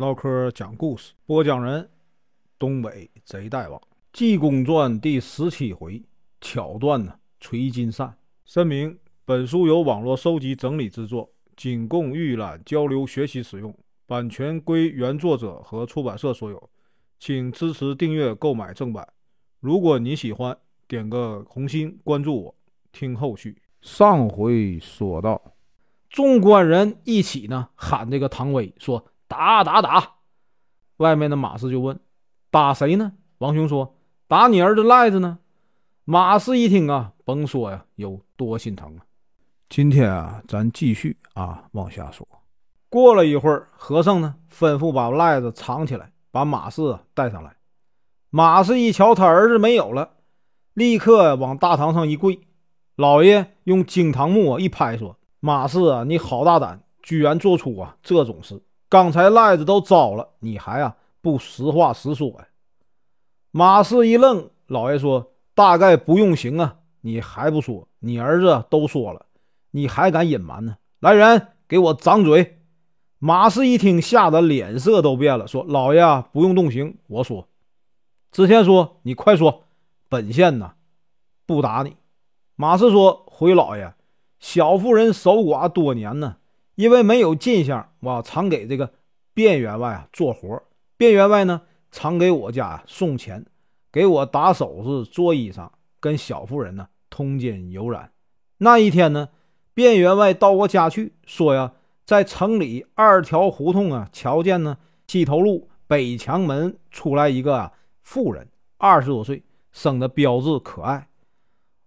唠嗑讲故事，播讲人：东北贼大王，《济公传》第十七回，巧断呢，垂金扇。声明：本书由网络收集整理制作，仅供预览、交流、学习使用，版权归原作者和出版社所有，请支持订阅、购买正版。如果你喜欢，点个红心，关注我，听后续。上回说到。众官人一起呢喊这个唐威说：“打打打！”外面的马氏就问：“打谁呢？”王雄说：“打你儿子赖子呢。”马氏一听啊，甭说呀，有多心疼啊！今天啊，咱继续啊往下说。过了一会儿，和尚呢吩咐把赖子藏起来，把马氏带上来。马氏一瞧他儿子没有了，立刻往大堂上一跪。老爷用惊堂木一拍说。马氏啊，你好大胆，居然做出啊这种事！刚才赖子都招了，你还啊不实话实说呀？马氏一愣，老爷说：“大概不用刑啊，你还不说？你儿子都说了，你还敢隐瞒呢？来人，给我掌嘴！”马氏一听，吓得脸色都变了，说：“老爷啊，不用动刑，我说。”知县说：“你快说，本县呢不打你。”马氏说：“回老爷。”小妇人守寡多年呢，因为没有进项，我常给这个卞员外啊做活。卞员外呢，常给我家送钱，给我打首饰、做衣裳，跟小妇人呢通奸有染。那一天呢，卞员外到我家去，说呀，在城里二条胡同啊，瞧见呢西头路北墙门出来一个妇人，二十多岁，生的标致可爱。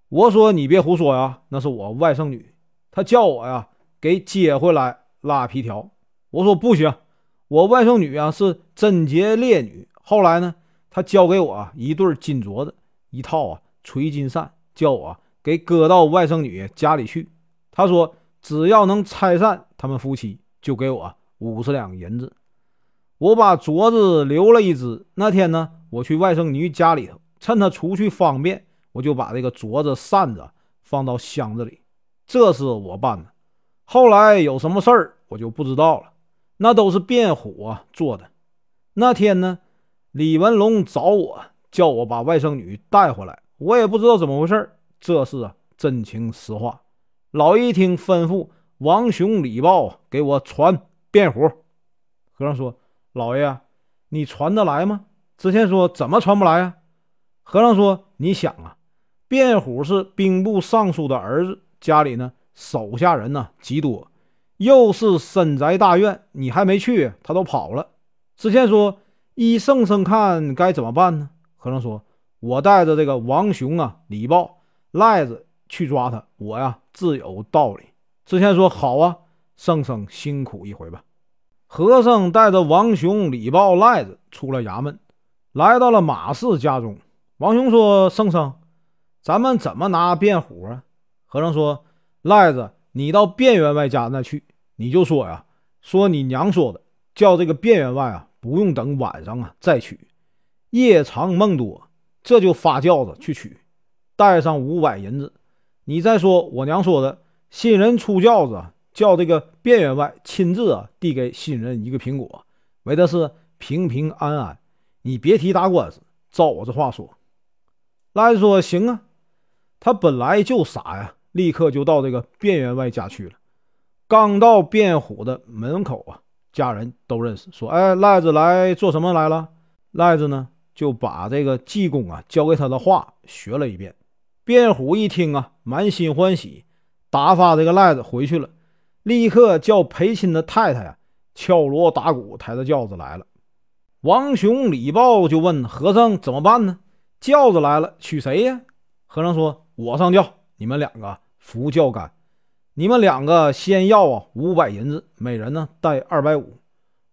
我说你别胡说呀，那是我外甥女，她叫我呀给接回来拉皮条。我说不行，我外甥女啊是贞洁烈女。后来呢，她交给我一对金镯子，一套啊垂金扇，叫我给搁到外甥女家里去。她说只要能拆散他们夫妻，就给我五十两银子。我把镯子留了一只。那天呢，我去外甥女家里头，趁她出去方便。我就把这个镯子、扇子放到箱子里，这是我办的。后来有什么事儿，我就不知道了。那都是卞虎啊做的。那天呢，李文龙找我，叫我把外甥女带回来，我也不知道怎么回事这是啊真情实话。老一听，吩咐王雄、李豹给我传卞虎。和尚说：“老爷，你传得来吗？”知县说：“怎么传不来啊？”和尚说：“你想啊。”卞虎是兵部尚书的儿子，家里呢手下人呢极多，又是深宅大院，你还没去，他都跑了。知县说：“依圣僧看该怎么办呢？”和尚说：“我带着这个王雄啊、李豹、赖子去抓他，我呀自有道理。”知县说：“好啊，圣僧辛苦一回吧。”和尚带着王雄、李豹、赖子出了衙门，来到了马氏家中。王雄说：“圣僧。”咱们怎么拿卞虎啊？和尚说：“赖子，你到卞员外家那去，你就说呀，说你娘说的，叫这个卞员外啊，不用等晚上啊再取，夜长梦多，这就发轿子去取，带上五百银子。你再说我娘说的，新人出轿子，叫这个卞员外亲自啊递给新人一个苹果，为的是平平安安。你别提打官司，照我这话说。”赖子说：“行啊。”他本来就傻呀，立刻就到这个卞员外家去了。刚到卞虎的门口啊，家人都认识，说：“哎，赖子来做什么来了？”赖子呢就把这个济公啊教给他的话学了一遍。卞虎一听啊，满心欢喜，打发这个赖子回去了，立刻叫陪亲的太太啊敲锣打鼓，抬着轿子来了。王雄、李豹就问和尚怎么办呢？轿子来了，娶谁呀？和尚说。我上轿，你们两个扶轿杆。你们两个先要啊五百银子，每人呢带二百五。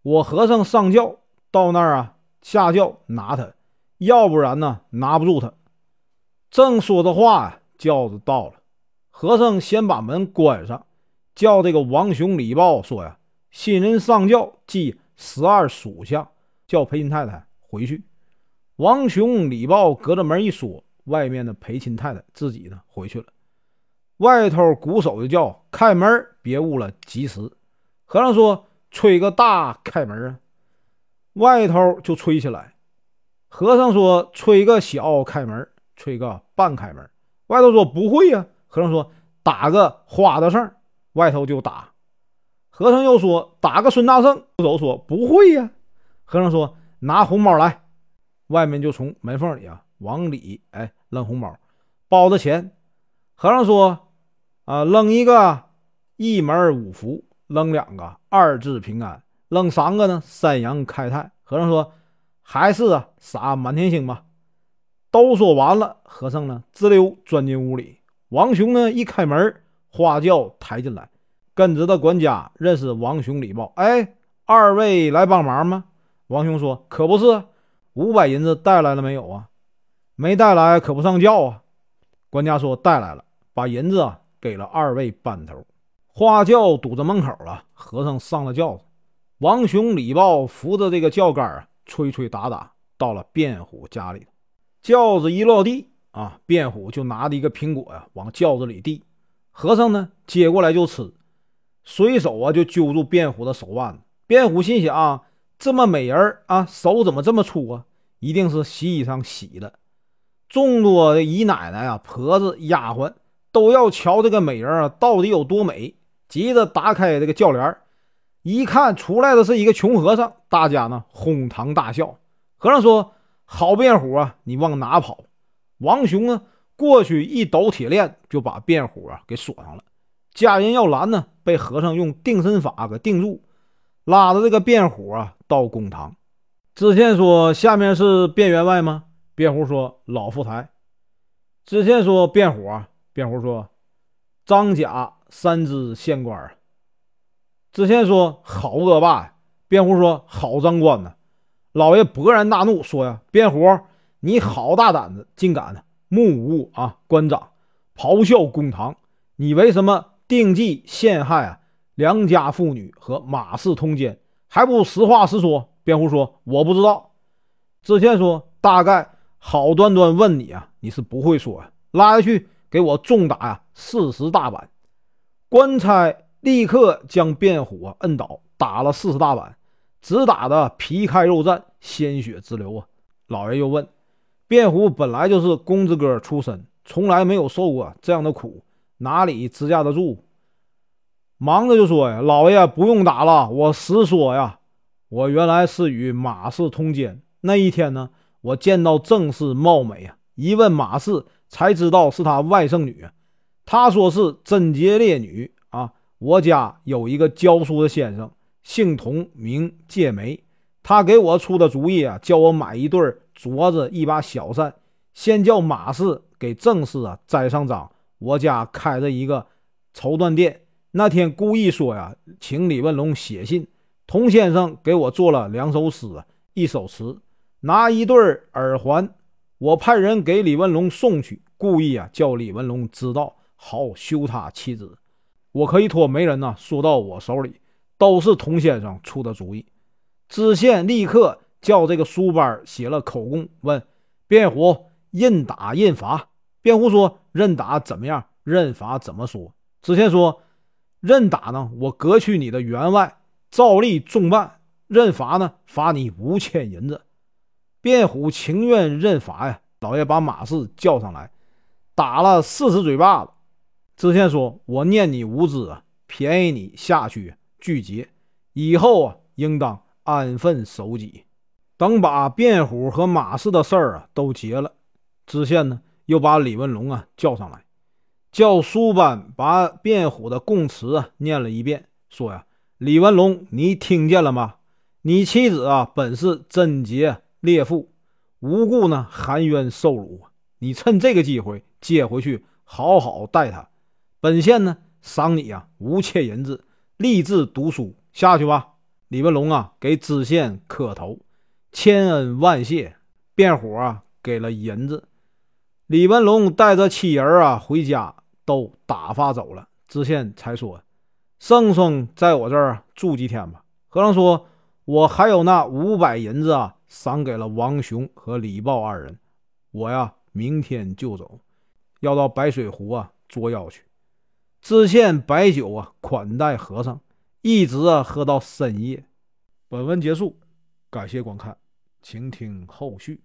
我和尚上轿到那儿啊，下轿拿他，要不然呢拿不住他。正说着话呀，轿子到了。和尚先把门关上，叫这个王雄、李豹说呀：“新人上轿记十二属相，叫陪亲太太回去。”王雄、李豹隔着门一说。外面的陪亲太太自己呢回去了，外头鼓手就叫开门，别误了吉时。和尚说：“吹个大开门啊！”外头就吹起来。和尚说：“吹个小开门，吹个半开门。”外头说：“不会呀。”和尚说：“打个花的声。”外头就打。和尚又说：“打个孙大圣。”出手说：“不会呀。”和尚说：“拿红包来。”外面就从门缝里啊往里哎扔红包，包的钱。和尚说：“啊，扔一个一门五福，扔两个二字平安，扔三个呢三阳开泰。”和尚说。还是啊，撒满天星吧。都说完了，和尚呢，滋溜钻进屋里。王雄呢，一开门，花轿抬进来，跟着的管家认识王雄、礼报。哎，二位来帮忙吗？王雄说：“可不是，五百银子带来了没有啊？没带来，可不上轿啊。”管家说：“带来了，把银子啊给了二位班头。”花轿堵在门口了，和尚上了轿子。王雄、李豹扶着这个轿杆啊。吹吹打打，到了卞虎家里，轿子一落地啊，卞虎就拿着一个苹果呀，往轿子里递。和尚呢，接过来就吃，随手啊就揪住卞虎的手腕。卞虎心想：这么美人啊，手怎么这么粗啊？一定是洗衣裳洗的。众多的姨奶奶啊、婆子、丫鬟都要瞧这个美人啊，到底有多美，急着打开这个轿帘一看出来的是一个穷和尚，大家呢哄堂大笑。和尚说：“好卞虎啊，你往哪跑？”王雄呢过去一抖铁链，就把卞虎啊给锁上了。家人要拦呢，被和尚用定身法给定住，拉着这个卞虎啊到公堂。知县说：“下面是卞员外吗？”卞虎说：“老副台。”知县说：“卞虎啊。”卞虎说：“张甲三知县官啊。”知县说：“好恶霸呀！”辩护说：“好长官呢。”老爷勃然大怒，说：“呀，辩护，你好大胆子，竟敢目无啊官长，咆哮公堂！你为什么定计陷害啊良家妇女和马氏通奸？还不实话实说？”辩护说：“我不知道。”知县说：“大概好端端问你啊，你是不会说呀！拉下去，给我重打呀四十大板！”官差。立刻将卞虎摁倒，打了四十大板，只打的皮开肉绽，鲜血直流啊！老爷又问：卞虎本来就是公子哥出身，从来没有受过这样的苦，哪里支架得住？忙着就说呀：“老爷不用打了，我实说呀，我原来是与马氏通奸。那一天呢，我见到郑氏貌美啊，一问马氏，才知道是他外甥女。他说是贞洁烈女啊。”我家有一个教书的先生，姓童，名介梅。他给我出的主意啊，叫我买一对镯子，一把小扇，先叫马氏给郑氏啊栽上章。我家开着一个绸缎店，那天故意说呀，请李文龙写信。童先生给我做了两首诗，一首词，拿一对耳环，我派人给李文龙送去，故意啊叫李文龙知道，好休他妻子。我可以托媒人呢，说到我手里，都是童先生出的主意。知县立刻叫这个书班写了口供，问卞虎认打认罚。卞虎说：“认打怎么样？认罚怎么说？”知县说：“认打呢，我革去你的员外，照例重办；认罚呢，罚你五千银子。”卞虎情愿认罚呀。老爷把马氏叫上来，打了四十嘴巴子。知县说：“我念你无知，便宜你下去拒绝，以后啊，应当安分守己。等把卞虎和马氏的事儿啊都结了，知县呢又把李文龙啊叫上来，叫书班把卞虎的供词啊念了一遍，说呀：李文龙，你听见了吗？你妻子啊本是贞洁烈妇，无故呢含冤受辱，你趁这个机会接回去，好好待她。”本县呢，赏你啊五千银子，立志读书下去吧。李文龙啊，给知县磕头，千恩万谢。卞虎啊，给了银子。李文龙带着妻儿啊回家，都打发走了。知县才说：“圣僧在我这儿住几天吧。”和尚说：“我还有那五百银子啊，赏给了王雄和李豹二人。我呀，明天就走，要到白水湖啊捉妖去。”知县白酒啊，款待和尚，一直啊喝到深夜。本文结束。感谢观看，请听后续。